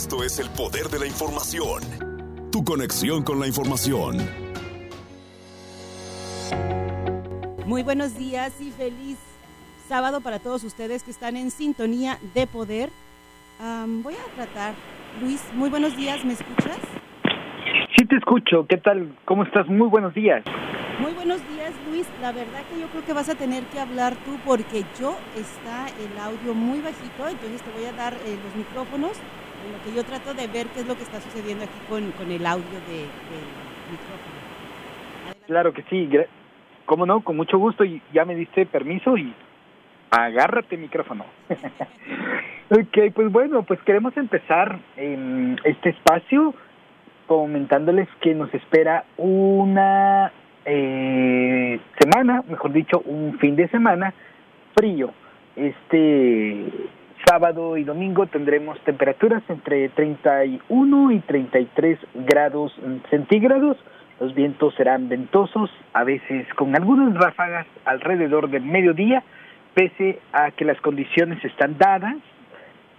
Esto es el poder de la información. Tu conexión con la información. Muy buenos días y feliz sábado para todos ustedes que están en sintonía de poder. voy a tratar. Luis, muy buenos días, ¿me escuchas? Sí te escucho. ¿Qué tal? ¿Cómo estás? Muy buenos días. Muy buenos días, Luis. La verdad que yo creo que vas a tener que hablar tú porque yo está el audio muy bajito, entonces te voy a dar eh, los micrófonos lo que yo trato de ver qué es lo que está sucediendo aquí con, con el audio de, del micrófono. Claro que sí. ¿Cómo no? Con mucho gusto. Y ya me diste permiso y agárrate micrófono. ok, pues bueno, pues queremos empezar en este espacio comentándoles que nos espera una eh, semana, mejor dicho, un fin de semana frío. Este sábado y domingo tendremos temperaturas entre 31 y 33 grados centígrados. Los vientos serán ventosos, a veces con algunas ráfagas alrededor del mediodía, pese a que las condiciones están dadas,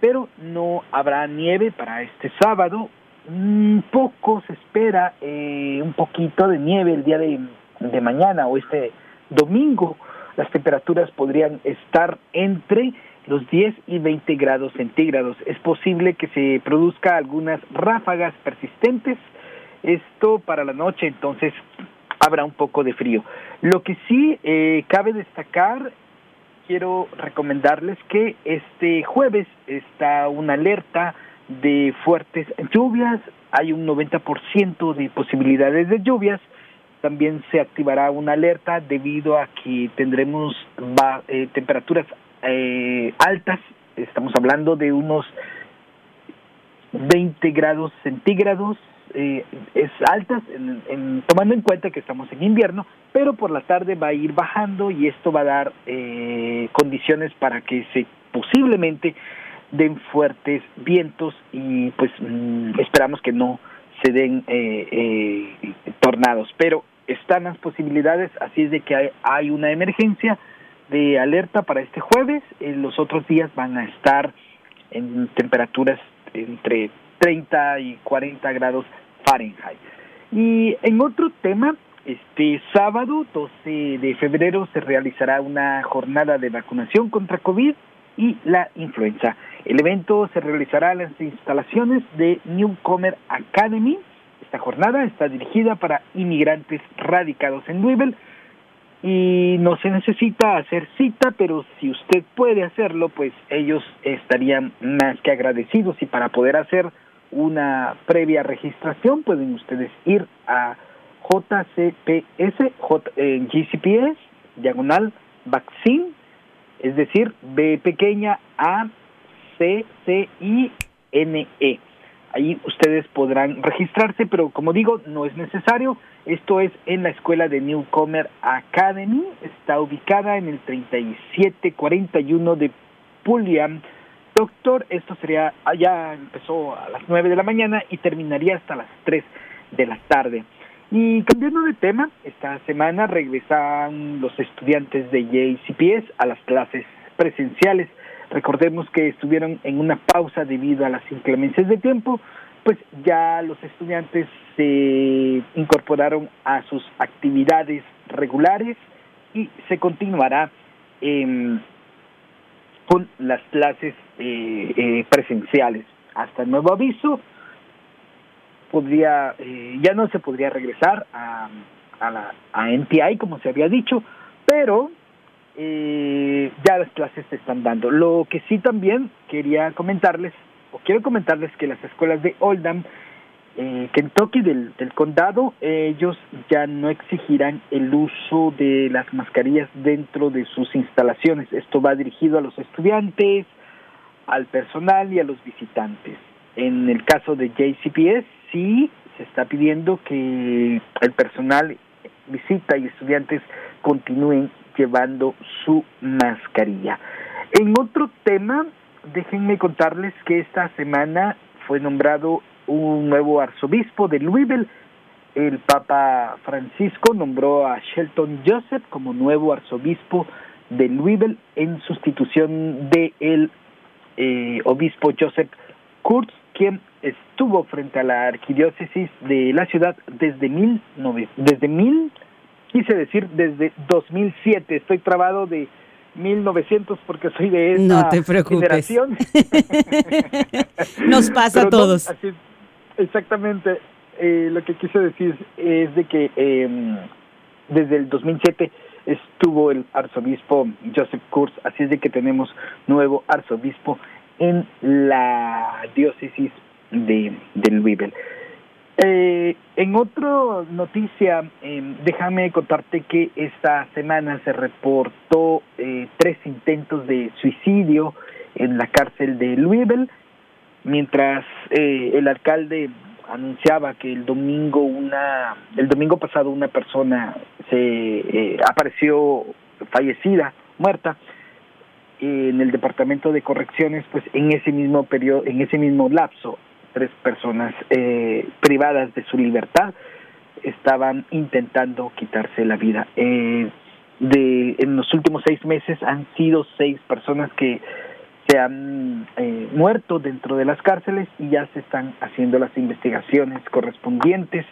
pero no habrá nieve para este sábado un poco se espera eh, un poquito de nieve el día de mañana o este domingo. Las temperaturas podrían estar entre los 10 y 20 grados centígrados. Es posible que se produzca algunas ráfagas persistentes. Esto para la noche, entonces habrá un poco de frío. Lo que sí eh, cabe destacar, quiero recomendarles que este jueves está una alerta de fuertes lluvias, hay un 90% de posibilidades de lluvias, también se activará una alerta debido a que tendremos eh, temperaturas eh, altas, estamos hablando de unos 20 grados centígrados, eh, es altas, en, tomando en cuenta que estamos en invierno, pero por la tarde va a ir bajando y esto va a dar condiciones para que se posiblemente den fuertes vientos y pues mm, esperamos que no se den eh, eh, tornados, pero están las posibilidades, así es de que hay, una emergencia de alerta para este jueves, en los otros días van a estar en temperaturas entre 30 y 40 grados Fahrenheit. Y en otro tema, este sábado 12 de febrero se realizará una jornada de vacunación contra COVID y la influenza. El evento se realizará en las instalaciones de Newcomer Academy. Esta jornada está dirigida para inmigrantes radicados en Louisville y no se necesita hacer cita, pero si usted puede hacerlo, pues ellos estarían más que agradecidos y para poder hacer una previa registración pueden ustedes ir a JCPS, J, en GCPS, diagonal vaccine es decir, B pequeña A C C I N E. Ahí ustedes podrán registrarse, pero como digo, no es necesario. Esto es en la escuela de Newcomer Academy. Está ubicada en el 3741 de Pulliam. Doctor, esto sería, ya empezó a las 9 de la mañana y terminaría hasta las 3 de la tarde. Y cambiando de tema, esta semana regresan los estudiantes de JCPS a las clases presenciales. Recordemos que estuvieron en una pausa debido a las inclemencias de tiempo, pues ya los estudiantes se incorporaron a sus actividades regulares y se continuará con las clases eh, eh, presenciales. Hasta nuevo aviso, podría, eh, ya no se podría regresar a, a la a NPI como se había dicho, pero eh, ya las clases se están dando. Lo que sí también quería comentarles, o quiero comentarles que las escuelas de Oldham, eh, Kentucky del, condado, ellos ya no exigirán el uso de las mascarillas dentro de sus instalaciones. Esto va dirigido a los estudiantes, al personal y a los visitantes. En el caso de JCPS, sí se está pidiendo que el personal visita y estudiantes continúen llevando su mascarilla. En otro tema, déjenme contarles que esta semana fue nombrado un nuevo arzobispo de Louisville. El Papa Francisco nombró a Shelton Joseph como nuevo arzobispo de Louisville en sustitución de el eh, obispo Joseph Kurtz, quien estuvo frente a la arquidiócesis de la ciudad desde mil, desde mil, quise decir desde 2007. Estoy trabado de 1900 porque soy de esa no te preocupes. generación. Nos pasa a todos. exactamente. Eh, lo que quise decir es de que eh, desde el 2007 estuvo el arzobispo Joseph Kurz, así es de que tenemos nuevo arzobispo en la diócesis de, de Louisville. Eh, en otra noticia, eh, déjame contarte que esta semana se reportó eh, tres intentos de suicidio en la cárcel de Louisville, mientras eh, el alcalde anunciaba que el domingo una el domingo pasado una persona se eh, apareció fallecida muerta en el departamento de correcciones pues en ese mismo periodo en ese mismo lapso tres personas eh, privadas de su libertad estaban intentando quitarse la vida eh, de en los últimos seis meses han sido seis personas que se han eh, muerto dentro de las cárceles y ya se están haciendo las investigaciones correspondientes.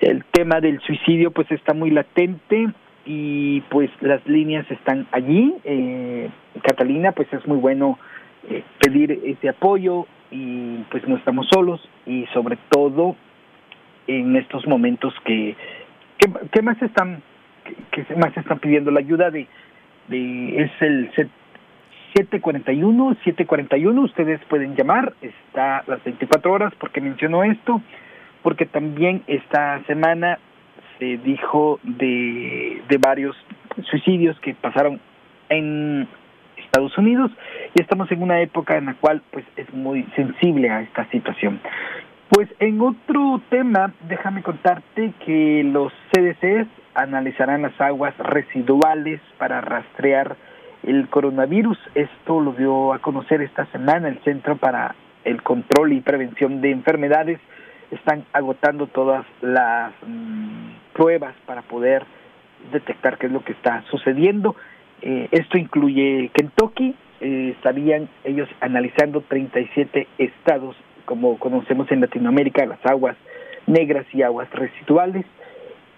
El tema del suicidio pues está muy latente y pues las líneas están allí. Eh, Catalina pues es muy bueno eh, pedir ese apoyo y pues no estamos solos. Y sobre todo en estos momentos que que, más están que, más están pidiendo la ayuda de, de es el 741, 741, ustedes pueden llamar, está las 24 horas, porque menciono esto, porque también esta semana se dijo de, de varios suicidios que pasaron en Estados Unidos y estamos en una época en la cual pues es muy sensible a esta situación. Pues en otro tema, déjame contarte que los CDCs analizarán las aguas residuales para rastrear el coronavirus. Esto lo dio a conocer esta semana el Centro para el Control y Prevención de Enfermedades. Están agotando todas las mm, pruebas para poder detectar qué es lo que está sucediendo. Eh, esto incluye Kentucky, eh, estarían ellos analizando 37 estados, como conocemos en Latinoamérica, las aguas negras y aguas residuales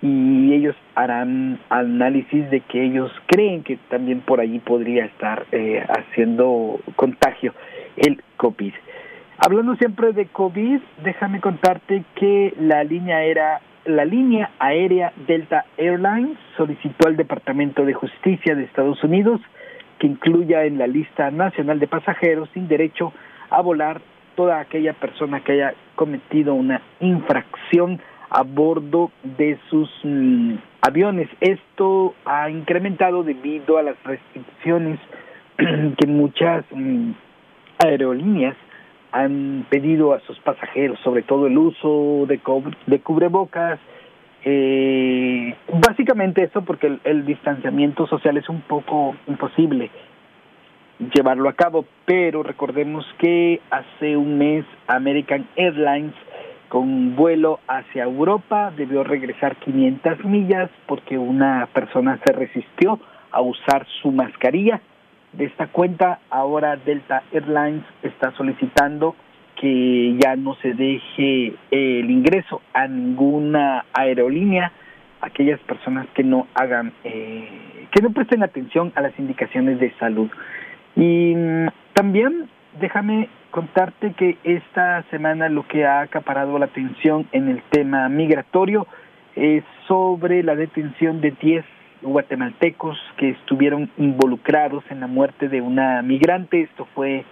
y ellos harán análisis de que ellos creen que también por allí podría estar eh, haciendo contagio el COVID. Hablando siempre de COVID, déjame contarte que la línea era la línea aérea Delta Airlines solicitó al Departamento de Justicia de Estados Unidos que incluya en la lista nacional de pasajeros sin derecho a volar toda aquella persona que haya cometido una infracción a bordo de sus mm, aviones. Esto ha incrementado debido a las restricciones que muchas mm, aerolíneas han pedido a sus pasajeros, sobre todo el uso de, de cubrebocas, eh, básicamente eso porque el, el, distanciamiento social es un poco imposible llevarlo a cabo, pero recordemos que hace un mes American Airlines con vuelo hacia Europa, debió regresar 500 millas porque una persona se resistió a usar su mascarilla. De esta cuenta, ahora Delta Airlines está solicitando que ya no se deje el ingreso a ninguna aerolínea aquellas personas que no hagan, eh, que no presten atención a las indicaciones de salud. Y mm, también déjame contarte que esta semana lo que ha acaparado la atención en el tema migratorio es sobre la detención de 10 guatemaltecos que estuvieron involucrados en la muerte de una migrante. Esto fue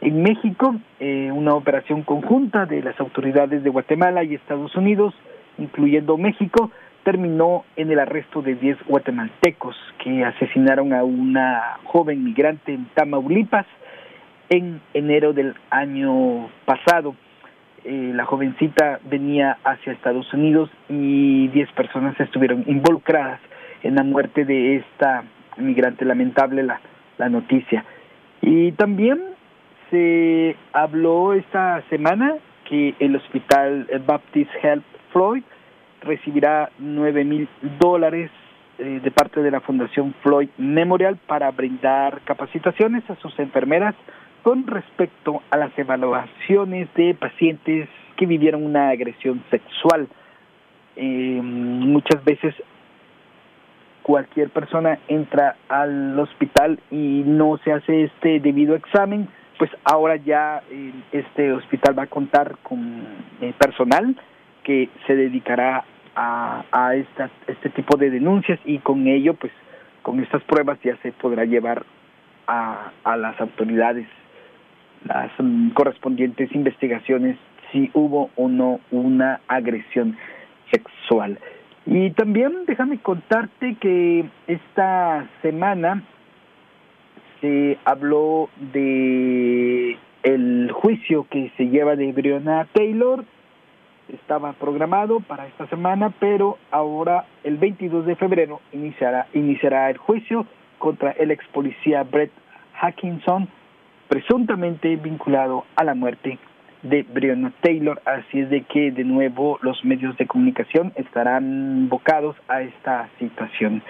en México, eh, una operación conjunta de las autoridades de Guatemala y Estados Unidos, incluyendo México, terminó en el arresto de 10 guatemaltecos que asesinaron a una joven migrante en Tamaulipas en enero del año pasado. Eh, la jovencita venía hacia Estados Unidos y 10 personas estuvieron involucradas en la muerte de esta migrante. Lamentable la, la noticia. Y también se habló esta semana que el hospital Baptist Health Floyd recibirá 9 mil dólares eh, de parte de la Fundación Floyd Memorial para brindar capacitaciones a sus enfermeras con respecto a las evaluaciones de pacientes que vivieron una agresión sexual. Eh, muchas veces cualquier persona entra al hospital y no se hace este debido examen, pues ahora ya eh, este hospital va a contar con eh, personal que se dedicará a, a este tipo de denuncias y con ello, pues con estas pruebas ya se podrá llevar a, a las autoridades las mm, correspondientes investigaciones si hubo o no una agresión sexual. Y también déjame contarte que esta semana se habló de el juicio que se lleva de Breonna Taylor. Estaba programado para esta semana, pero ahora el 22 de febrero iniciará, iniciará el juicio contra el ex policía Brett Hackinson, presuntamente vinculado a la muerte de Breonna Taylor, así es de que de nuevo los medios de comunicación estarán bocados a esta situación.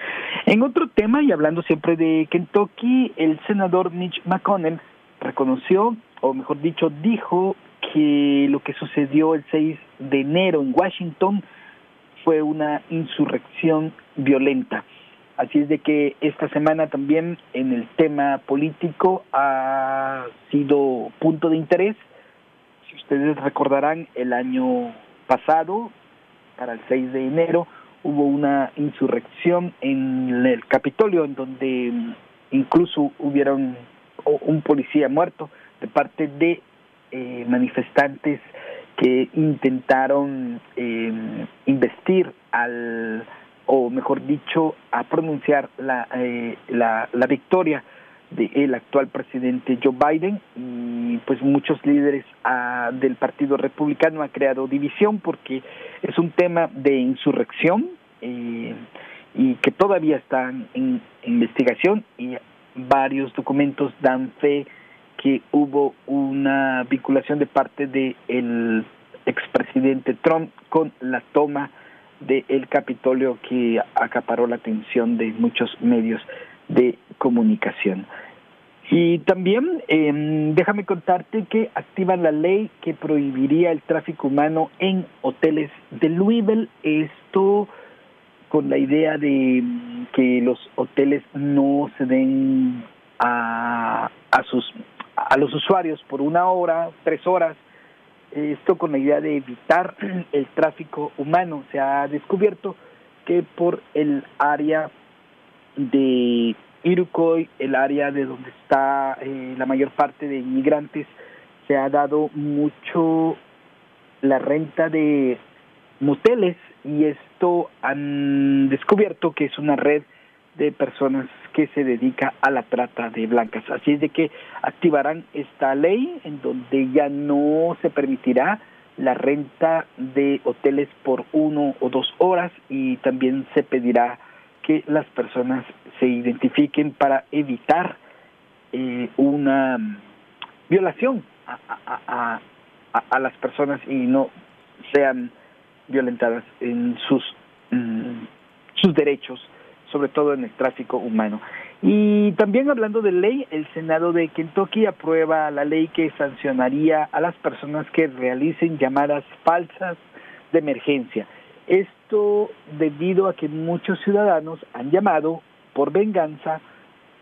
En otro tema, y hablando siempre de Kentucky, el senador Mitch McConnell reconoció, o mejor dicho, dijo que lo que sucedió el 6 de enero en Washington fue una insurrección violenta. Así es de que esta semana también en el tema político ha sido punto de interés ustedes recordarán, el año pasado, para el 6 de enero, hubo una insurrección en el Capitolio, en donde incluso hubieron un policía muerto de parte de eh, manifestantes que intentaron eh, investir al, o mejor dicho, a pronunciar la, eh, la, la victoria del actual presidente Joe Biden y pues muchos líderes ah, del Partido Republicano han creado división porque es un tema de insurrección eh, y que todavía están en investigación y varios documentos dan fe que hubo una vinculación de parte del el expresidente Trump con la toma del Capitolio que acaparó la atención de muchos medios de comunicación. Y también eh, déjame contarte que activan la ley que prohibiría el tráfico humano en hoteles de Louisville. Esto con la idea de que los hoteles no se den a, a sus a los usuarios por una hora, tres horas. Esto con la idea de evitar el tráfico humano. Se ha descubierto que por el área de Iroquois, el área de donde está eh, la mayor parte de inmigrantes, se ha dado mucho la renta de moteles y esto han descubierto que es una red de personas que se dedica a la trata de blancas. Así es de que activarán esta ley en donde ya no se permitirá la renta de hoteles por uno o dos horas y también se pedirá que las personas se identifiquen para evitar eh, una violación a, a, las personas y no sean violentadas en sus mm, sus derechos, sobre todo en el tráfico humano. Y también hablando de ley, el Senado de Kentucky aprueba la ley que sancionaría a las personas que realicen llamadas falsas de emergencia. Esto debido a que muchos ciudadanos han llamado por venganza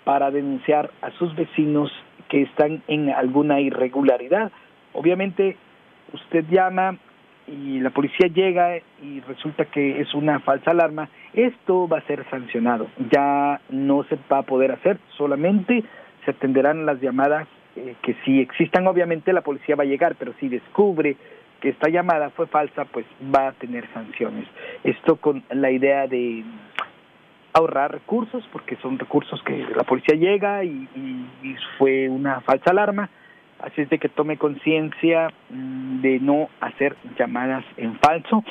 para denunciar a sus vecinos que están en alguna irregularidad. Obviamente usted llama y la policía llega y resulta que es una falsa alarma, esto va a ser sancionado. Ya no se va a poder hacer, solamente se atenderán las llamadas eh, que si existan, obviamente la policía va a llegar, pero si descubre que esta llamada fue falsa, pues va a tener sanciones. Esto con la idea de ahorrar recursos, porque son recursos que la policía llega y, fue una falsa alarma. Así es de que tome conciencia mm, de no hacer llamadas en falso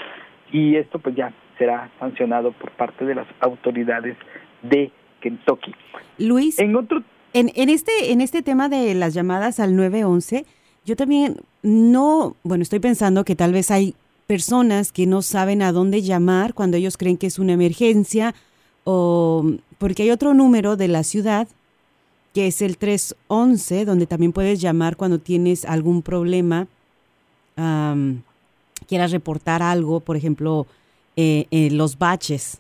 y esto pues ya será sancionado por parte de las autoridades de Kentucky. Luis, en otro en, en este en este tema de las llamadas al 911 yo también no, bueno, estoy pensando que tal vez hay personas que no saben a dónde llamar cuando ellos creen que es una emergencia o porque hay otro número de la ciudad que es el 311 donde también puedes llamar cuando tienes algún problema quieras reportar algo, por ejemplo, eh, eh, los baches.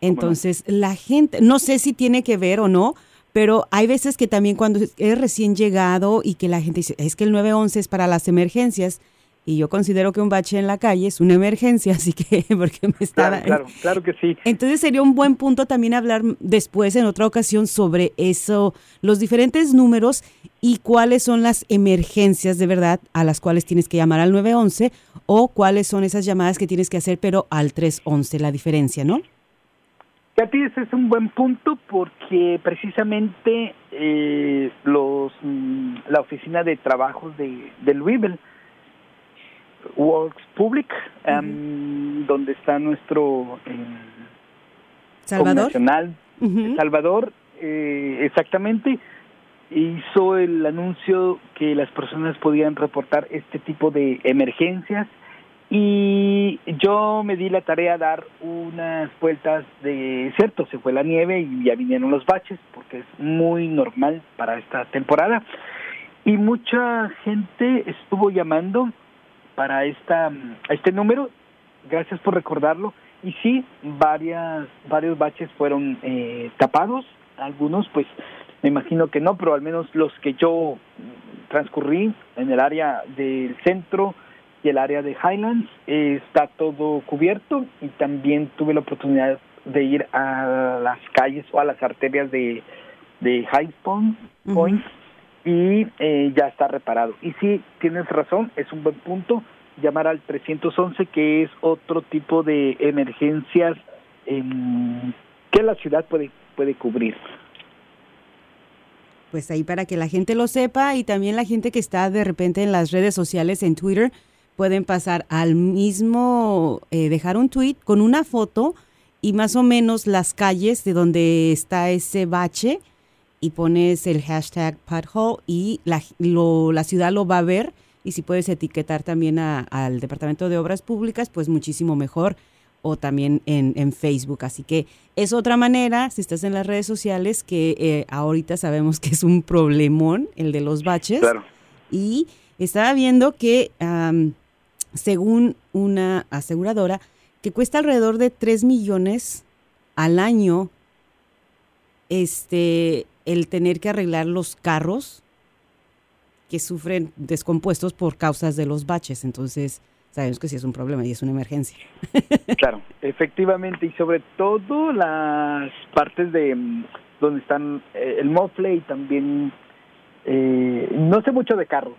Entonces, la gente, no sé si tiene que ver o no, pero hay veces que también cuando es recién llegado y que la gente dice, es que el 911 es para las emergencias, y yo considero que un bache en la calle es una emergencia, así que porque me estaba... Claro, claro, que sí. Entonces sería un buen punto también hablar después en otra ocasión sobre eso, los diferentes números y cuáles son las emergencias de verdad a las cuales tienes que llamar al 911 o cuáles son esas llamadas que tienes que hacer pero al 311, la diferencia, ¿no? Katy, ese es un buen punto porque precisamente eh, los mm, la oficina de trabajos de, de Louisville Works Public, donde está nuestro eh, Salvador. Nacional Salvador, eh, exactamente, hizo el anuncio que las personas podían reportar este tipo de emergencias y yo me di la tarea de dar unas vueltas de cierto, se fue la nieve y ya vinieron los baches porque es muy normal para esta temporada y mucha gente estuvo llamando para esta este número. Gracias por recordarlo. Y sí, varias varios baches fueron eh, tapados. Algunos, pues, me imagino que no, pero al menos los que yo transcurrí en el área del centro y el área de Highlands eh, está todo cubierto y también tuve la oportunidad de ir a las calles o a las arterias de, de High Point y eh, ya está reparado. Y sí, tienes razón, es un buen punto llamar al 311, que es otro tipo de emergencias que la ciudad puede, puede cubrir. Pues ahí para que la gente lo sepa y también la gente que está de repente en las redes sociales, en Twitter, pueden pasar al mismo, eh, dejar un tweet con una foto y más o menos las calles de donde está ese bache y pones el hashtag pothole y la, la ciudad lo va a ver y si puedes etiquetar también al Departamento de Obras Públicas, pues muchísimo mejor o también en, Facebook. Así que es otra manera, si estás en las redes sociales, que eh, ahorita sabemos que es un problemón el de los baches. Claro. Y estaba viendo que, según una aseguradora, que cuesta alrededor de 3 millones al año este el tener que arreglar los carros que sufren descompuestos por causas de los baches. Entonces, sabemos que sí es un problema y es una emergencia. Claro, efectivamente, y sobre todo las partes de mm, donde están eh, el mofle y también, eh, no sé mucho de carros,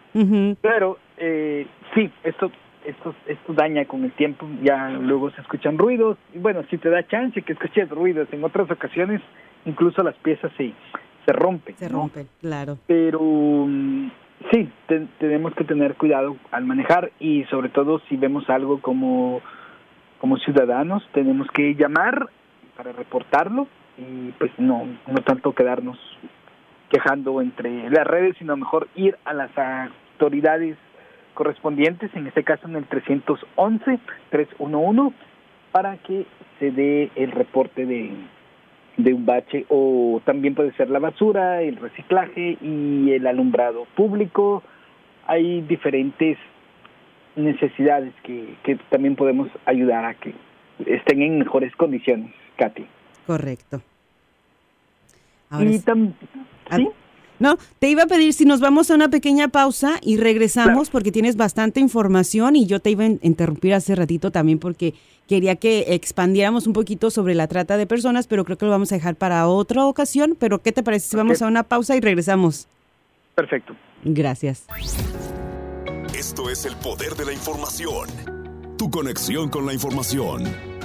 pero eh, sí, esto, esto, esto daña con el tiempo, ya luego se escuchan ruidos, y bueno, si te da chance que escuches ruidos, en otras ocasiones incluso las piezas se, se rompen. Se rompen, claro. Pero mm, Sí, tenemos que tener cuidado al manejar y sobre todo si vemos algo como, como ciudadanos, tenemos que llamar para reportarlo y pues no, no tanto quedarnos quejando entre las redes, sino mejor ir a las autoridades correspondientes, en este caso en el 311, 311, para que se dé el reporte de, de un bache o también puede ser la basura, el reciclaje y el alumbrado público. Hay diferentes necesidades que, que también podemos ayudar a que estén en mejores condiciones, Katy. Correcto. y ¿sí? No, te iba a pedir si nos vamos a una pequeña pausa y regresamos porque tienes bastante información y yo te iba a interrumpir hace ratito también porque quería que expandiéramos un poquito sobre la trata de personas, pero creo que lo vamos a dejar para otra ocasión. Pero ¿qué te parece si vamos a una pausa y regresamos? Perfecto. Gracias. Esto es el poder de la información. Tu conexión con la información.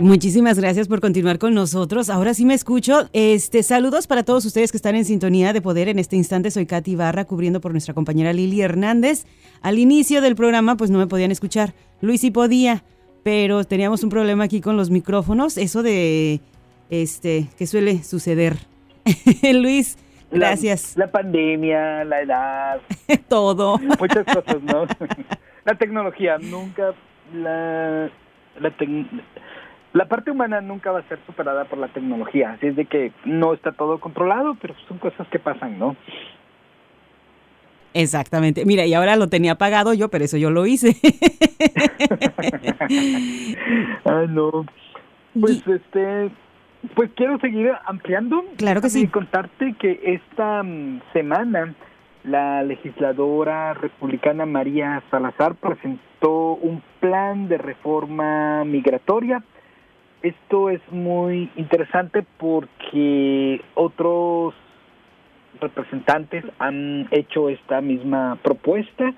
Muchísimas gracias por continuar con nosotros. Ahora sí me escucho. Este, saludos para todos ustedes que están en sintonía de poder. En este instante soy Katy Barra, cubriendo por nuestra compañera Lili Hernández. Al inicio del programa, pues no me podían escuchar. Luis sí podía, pero teníamos un problema aquí con los micrófonos. Eso de este que suele suceder. Luis, gracias. La, pandemia, la edad. Todo. Muchas cosas, ¿no? la tecnología, nunca la, la la parte humana nunca va a ser superada por la tecnología, así es de que no está todo controlado, pero son cosas que pasan, ¿no? Exactamente. Mira, y ahora lo tenía pagado yo, pero eso yo lo hice. ah, no. Pues este, pues quiero seguir ampliando. Claro que sí. Y contarte que esta mm, semana la legisladora republicana María Salazar presentó un plan de reforma migratoria. Esto es muy interesante porque otros representantes han hecho esta misma propuesta,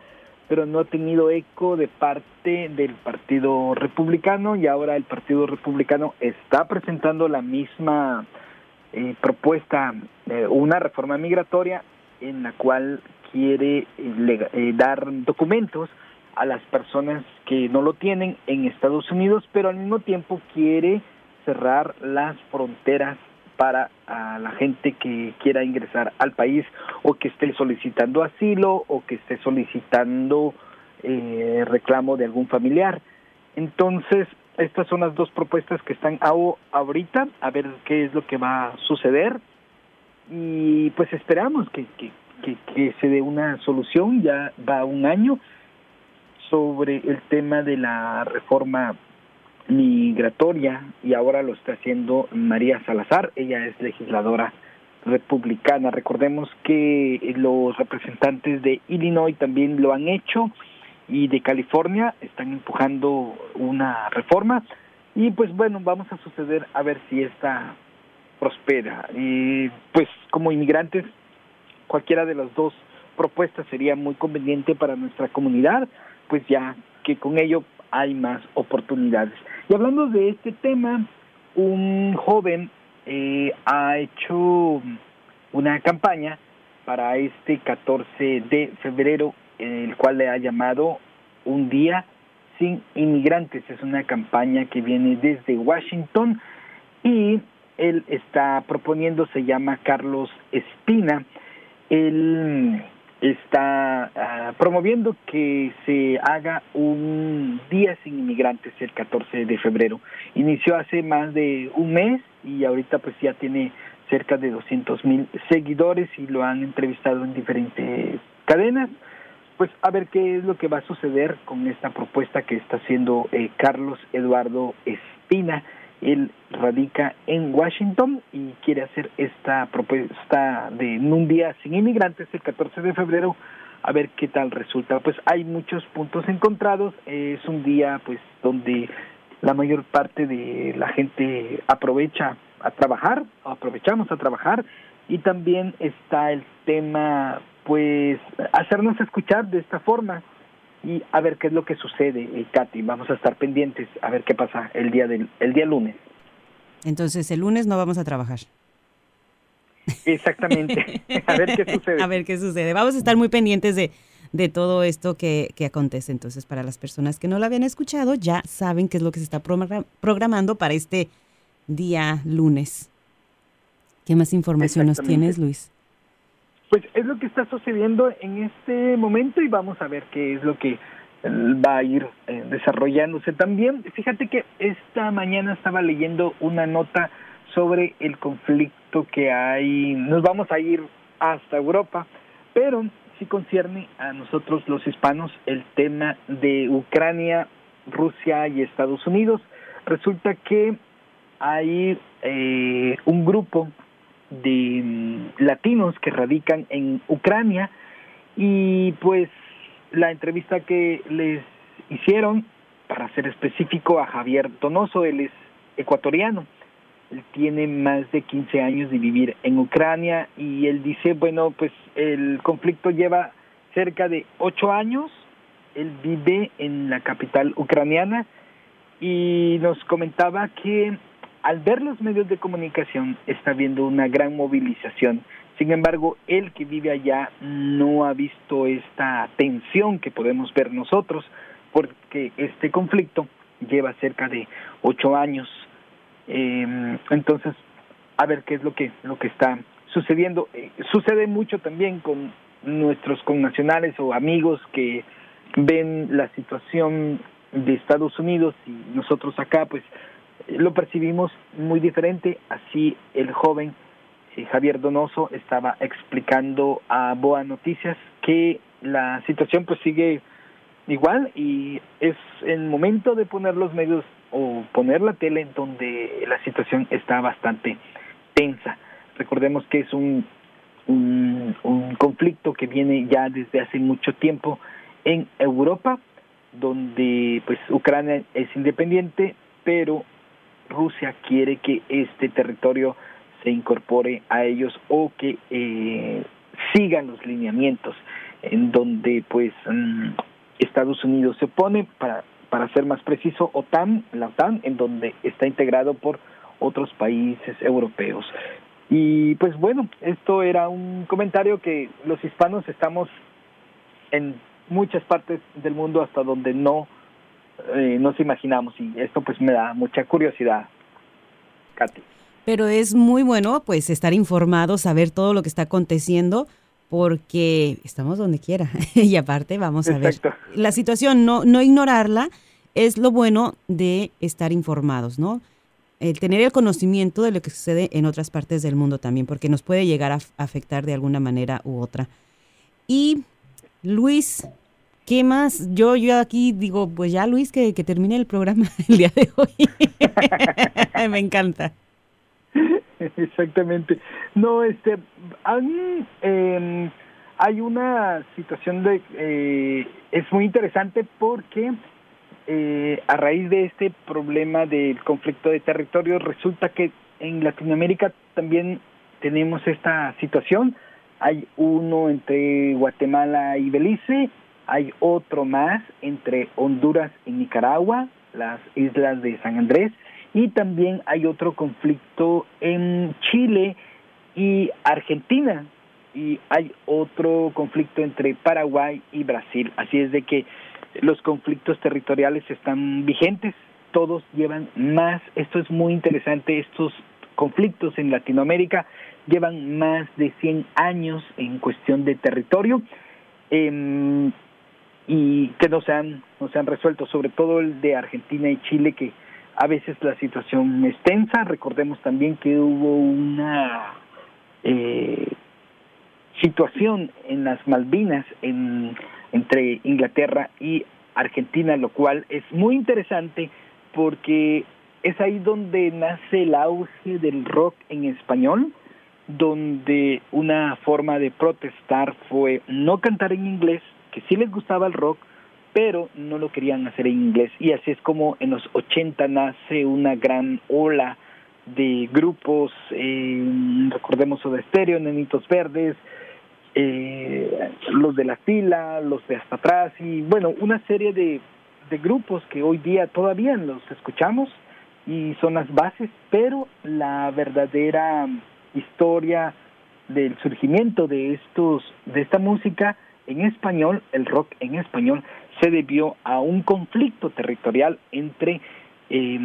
pero no ha tenido eco de parte del Partido Republicano y ahora el Partido Republicano está presentando la misma eh, propuesta, eh, una reforma migratoria en la cual quiere eh, dar documentos a las personas que no lo tienen en Estados Unidos, pero al mismo tiempo quiere cerrar las fronteras para la gente que quiera ingresar al país o que esté solicitando asilo o que esté solicitando eh, reclamo de algún familiar. Entonces, estas son las dos propuestas que están ahorita, a ver qué es lo que va a suceder. Y pues esperamos que, que, que, que se dé una solución, ya va un año sobre el tema de la reforma migratoria y ahora lo está haciendo María Salazar, ella es legisladora republicana. Recordemos que los representantes de Illinois también lo han hecho y de California están empujando una reforma y pues bueno, vamos a suceder a ver si esta prospera. Y pues como inmigrantes, cualquiera de las dos propuestas sería muy conveniente para nuestra comunidad, pues ya que con ello hay más oportunidades. Y hablando de este tema, un joven eh, ha hecho una campaña para este 14 de febrero, el cual le ha llamado Un Día sin Inmigrantes. Es una campaña que viene desde Washington y él está proponiendo, se llama Carlos Espina. Él está ah, promoviendo que se haga un día sin inmigrantes el 14 de febrero. Inició hace más de un mes y ahorita pues ya tiene cerca de 200 mil seguidores y lo han entrevistado en diferentes cadenas. Pues a ver qué es lo que va a suceder con esta propuesta que está haciendo eh, Carlos Eduardo Espina él radica en Washington y quiere hacer esta propuesta de un día sin inmigrantes el 14 de febrero a ver qué tal resulta. Pues hay muchos puntos encontrados, es un día pues donde la mayor parte de la gente aprovecha a trabajar, aprovechamos a trabajar. Y también está el tema pues hacernos escuchar de esta forma y a ver qué es lo que sucede, eh, Katy. Vamos a estar pendientes a ver qué pasa el día del el día lunes. Entonces el lunes no vamos a trabajar. Exactamente. a ver qué sucede. A ver qué sucede. Vamos a estar muy pendientes de, de todo esto que, que, acontece. Entonces, para las personas que no lo habían escuchado, ya saben qué es lo que se está programando para este día lunes. ¿Qué más información nos tienes, Luis? Pues es lo que está sucediendo en este momento y vamos a ver qué es lo que eh, va a ir eh, desarrollándose también. Fíjate que esta mañana estaba leyendo una nota sobre el conflicto que hay, nos vamos a ir hasta Europa, pero sí concierne a nosotros los hispanos el tema de Ucrania, Rusia y Estados Unidos. Resulta que hay eh, un grupo de mm, latinos que radican en Ucrania. Y pues la entrevista que les hicieron, para ser específico, a Javier Donoso, él es ecuatoriano, él tiene más de 15 años de vivir en Ucrania y él dice, bueno, pues el conflicto lleva cerca de 8 años, él vive en la capital ucraniana y nos comentaba que al ver los medios de comunicación está viendo una gran movilización. Sin embargo, él que vive allá no ha visto esta tensión que podemos ver nosotros, porque este conflicto lleva cerca de ocho años. Eh, entonces, a ver qué es lo que lo que está sucediendo. Eh, sucede mucho también con nuestros connacionales o amigos que ven la situación de Estados Unidos y nosotros acá, pues lo percibimos muy diferente, así el joven eh, Javier Donoso estaba explicando a Boa Noticias que la situación pues sigue igual y es el momento de poner los medios o poner la tele en donde la situación está bastante tensa. Recordemos que es un, un, un conflicto que viene ya desde hace mucho tiempo en Europa, donde pues Ucrania es independiente, pero Rusia quiere que este territorio se incorpore a ellos o que eh, sigan los lineamientos en donde pues mm, Estados Unidos se opone para para ser más preciso OTAN la OTAN en donde está integrado por otros países europeos. Y pues bueno esto era un comentario que los hispanos estamos en muchas partes del mundo hasta donde no eh, nos imaginamos y esto pues me da mucha curiosidad Katy pero es muy bueno pues estar informado, saber todo lo que está aconteciendo porque estamos donde quiera y aparte vamos a ver la situación, no, no ignorarla, es lo bueno de estar informados, ¿no? El tener el conocimiento de lo que sucede en otras partes del mundo también, porque nos puede llegar a afectar de alguna manera u otra. Y Luis, ¿qué más? Yo, yo aquí digo, pues ya Luis, que, que termine el programa el día de hoy. Me encanta. Exactamente. No, este, eh, hay una situación de, eh, es muy interesante porque eh, a raíz de este problema del conflicto de territorio resulta que en Latinoamérica también tenemos esta situación. Hay uno entre Guatemala y Belice, hay otro más entre Honduras y Nicaragua, las islas de San Andrés, y también hay otro conflicto en Chile y Argentina y hay otro conflicto entre Paraguay y Brasil. Así es de que los conflictos territoriales están vigentes, todos llevan más, esto es muy interesante, estos conflictos en Latinoamérica llevan más de 100 años en cuestión de territorio eh, y que no se han no se han resuelto, sobre todo el de Argentina y Chile que a veces la situación es tensa. Recordemos también que hubo una eh, situación en las Malvinas en, entre Inglaterra y Argentina, lo cual es muy interesante porque es ahí donde nace el auge del rock en español, donde una forma de protestar fue no cantar en inglés, que sí les gustaba el rock, pero no lo querían hacer en inglés. Y así es como en los 80 nace una gran ola de grupos, eh, recordemos de Stereo, Nenitos Verdes, eh, los de la fila, los de hasta atrás y bueno, una serie de, de grupos que hoy día todavía los escuchamos y son las bases, pero la verdadera historia del surgimiento de estos de esta música en español, el rock en español se debió a un conflicto territorial entre, eh,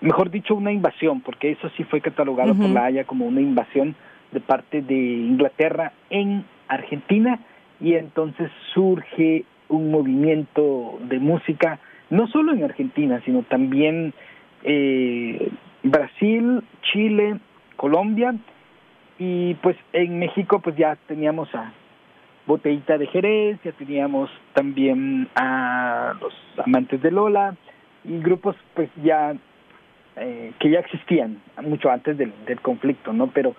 mejor dicho, una invasión, porque eso sí fue catalogado por la Haya como una invasión de parte de Inglaterra en Argentina y entonces surge un movimiento de música, no solo en Argentina, sino también eh, Brasil, Chile, Colombia y pues en México pues ya teníamos a Botellita de Jerez, ya teníamos también a los amantes de Lola y grupos pues ya eh, que ya existían mucho antes del, del conflicto, ¿no? Pero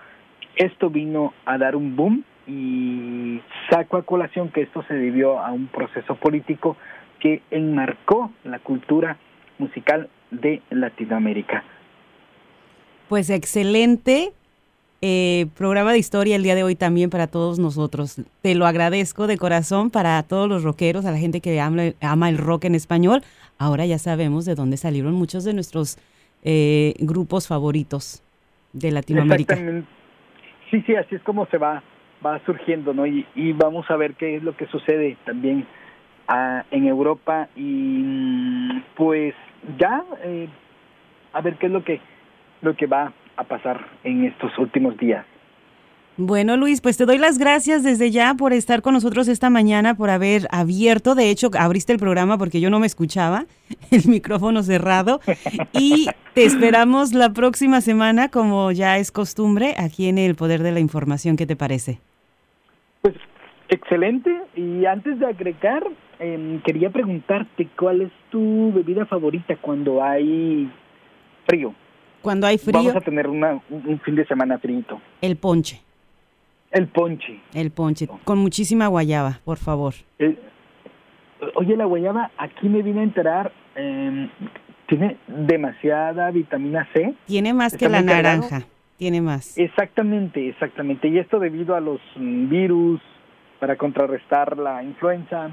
esto vino a dar un boom y saco a colación que esto se debió a un proceso político que enmarcó la cultura musical de Latinoamérica. Pues excelente eh, programa de historia el día de hoy también para todos nosotros. Te lo agradezco de corazón para todos los rockeros, a la gente que ama, el rock en español. Ahora ya sabemos de dónde salieron muchos de nuestros eh, grupos favoritos de Latinoamérica. Sí, sí, así es como se va, va surgiendo, ¿no? Y, vamos a ver qué es lo que sucede también ah, en Europa y pues ya eh, a ver qué es lo que lo que va a pasar en estos últimos días. Bueno, Luis, pues te doy las gracias desde ya por estar con nosotros esta mañana, por haber abierto, de hecho, abriste el programa porque yo no me escuchaba, el micrófono cerrado, y te esperamos la próxima semana, como ya es costumbre, aquí en el Poder de la Información. ¿Qué te parece? Pues excelente, y antes de agregar, em, quería preguntarte cuál es tu bebida favorita cuando hay frío. Cuando hay frío. Vamos a tener una, un fin de semana frío. El ponche. El ponche. El ponche, con muchísima guayaba, por favor. Eh, oye, la guayaba, aquí me vine a enterar, eh, tiene demasiada vitamina C. Tiene más que la naranja, tiene más. Exactamente, exactamente. Y esto debido a los mm, virus, para contrarrestar la influenza.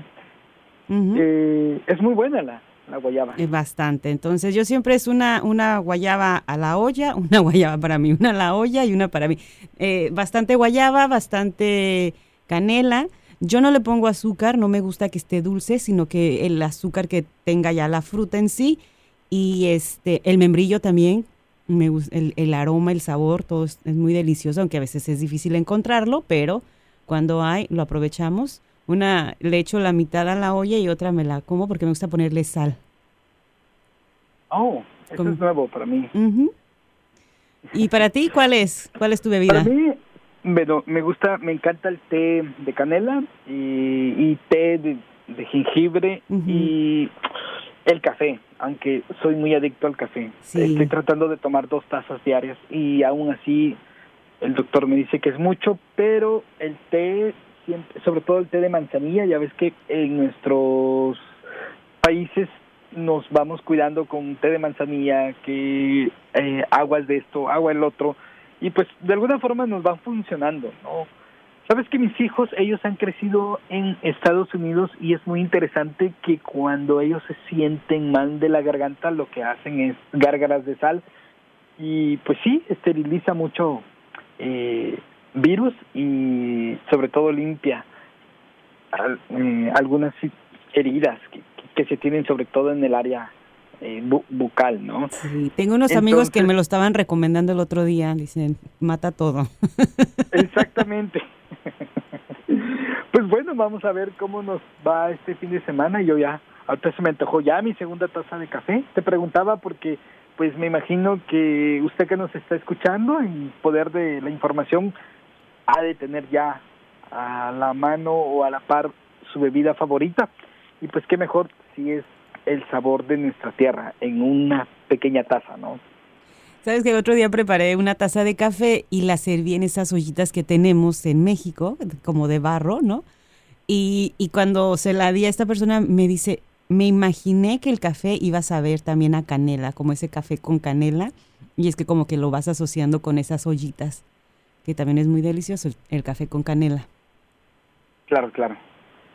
eh, es muy buena la, la guayaba. Es bastante. Entonces yo siempre es una, una guayaba a la olla, una guayaba para mí, una a la olla y una para mí. Eh, bastante guayaba, bastante canela. Yo no le pongo azúcar, no me gusta que esté dulce, sino que el azúcar que tenga ya la fruta en sí. Y este, el membrillo también, me gusta, el, el aroma, el sabor, todo es, es muy delicioso, aunque a veces es difícil encontrarlo, pero cuando hay, lo aprovechamos una le echo la mitad a la olla y otra me la como porque me gusta ponerle sal. Oh, eso es nuevo para mí. ¿Y para ti cuál es? ¿Cuál es tu bebida? Para mí, bueno, me gusta, me encanta el té de canela y, y té de, de jengibre y el café, aunque soy muy adicto al café. Sí. Estoy tratando de tomar dos tazas diarias y aún así el doctor me dice que es mucho, pero el té sobre todo el té de manzanilla, ya ves que en nuestros países nos vamos cuidando con té de manzanilla, que eh, aguas de esto, agua del otro, y pues de alguna forma nos van funcionando, ¿no? Sabes que mis hijos, ellos han crecido en Estados Unidos y es muy interesante que cuando ellos se sienten mal de la garganta, lo que hacen es gárgaras de sal y pues sí, esteriliza mucho eh, virus y sobre todo limpia eh, algunas heridas que, que, se tienen sobre todo en el área eh, bu bucal, ¿no? Sí, tengo unos Entonces, amigos que me lo estaban recomendando el otro día, dicen, mata todo. Exactamente. pues bueno, vamos a ver cómo nos va este fin de semana. Yo ya, ahorita se me antojó ya mi segunda taza de café. Te preguntaba porque pues me imagino que usted que nos está escuchando y poder de la información ha de tener ya a la mano o a la par su bebida favorita y pues qué mejor si es el sabor de nuestra tierra en una pequeña taza, ¿no? Sabes que el otro día preparé una taza de café y la serví en esas ollitas que tenemos en México, como de barro, ¿no? Y, y cuando se la di a esta persona me dice, me imaginé que el café iba a saber también a canela, como ese café con canela, y es que como que lo vas asociando con esas ollitas que también es muy delicioso, el, café con canela. Claro, claro.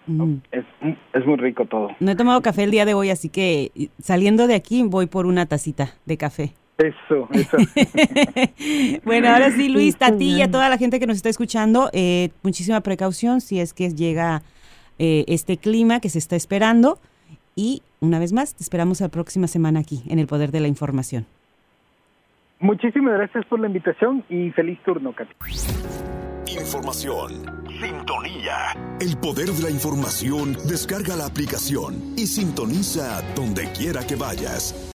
Mm. Es, es, muy rico todo. No he tomado café el día de hoy, así que saliendo de aquí voy por una tacita de café. Eso, eso. bueno, ahora sí, Luis, a ti y a toda la gente que nos está escuchando, eh, muchísima precaución si es que llega eh, este clima que se está esperando. Y una vez más, te esperamos la próxima semana aquí en El Poder de la Información. Muchísimas gracias por la invitación y feliz turno, Katy. Información. Sintonía. El poder de la información. Descarga la aplicación y sintoniza donde quiera que vayas.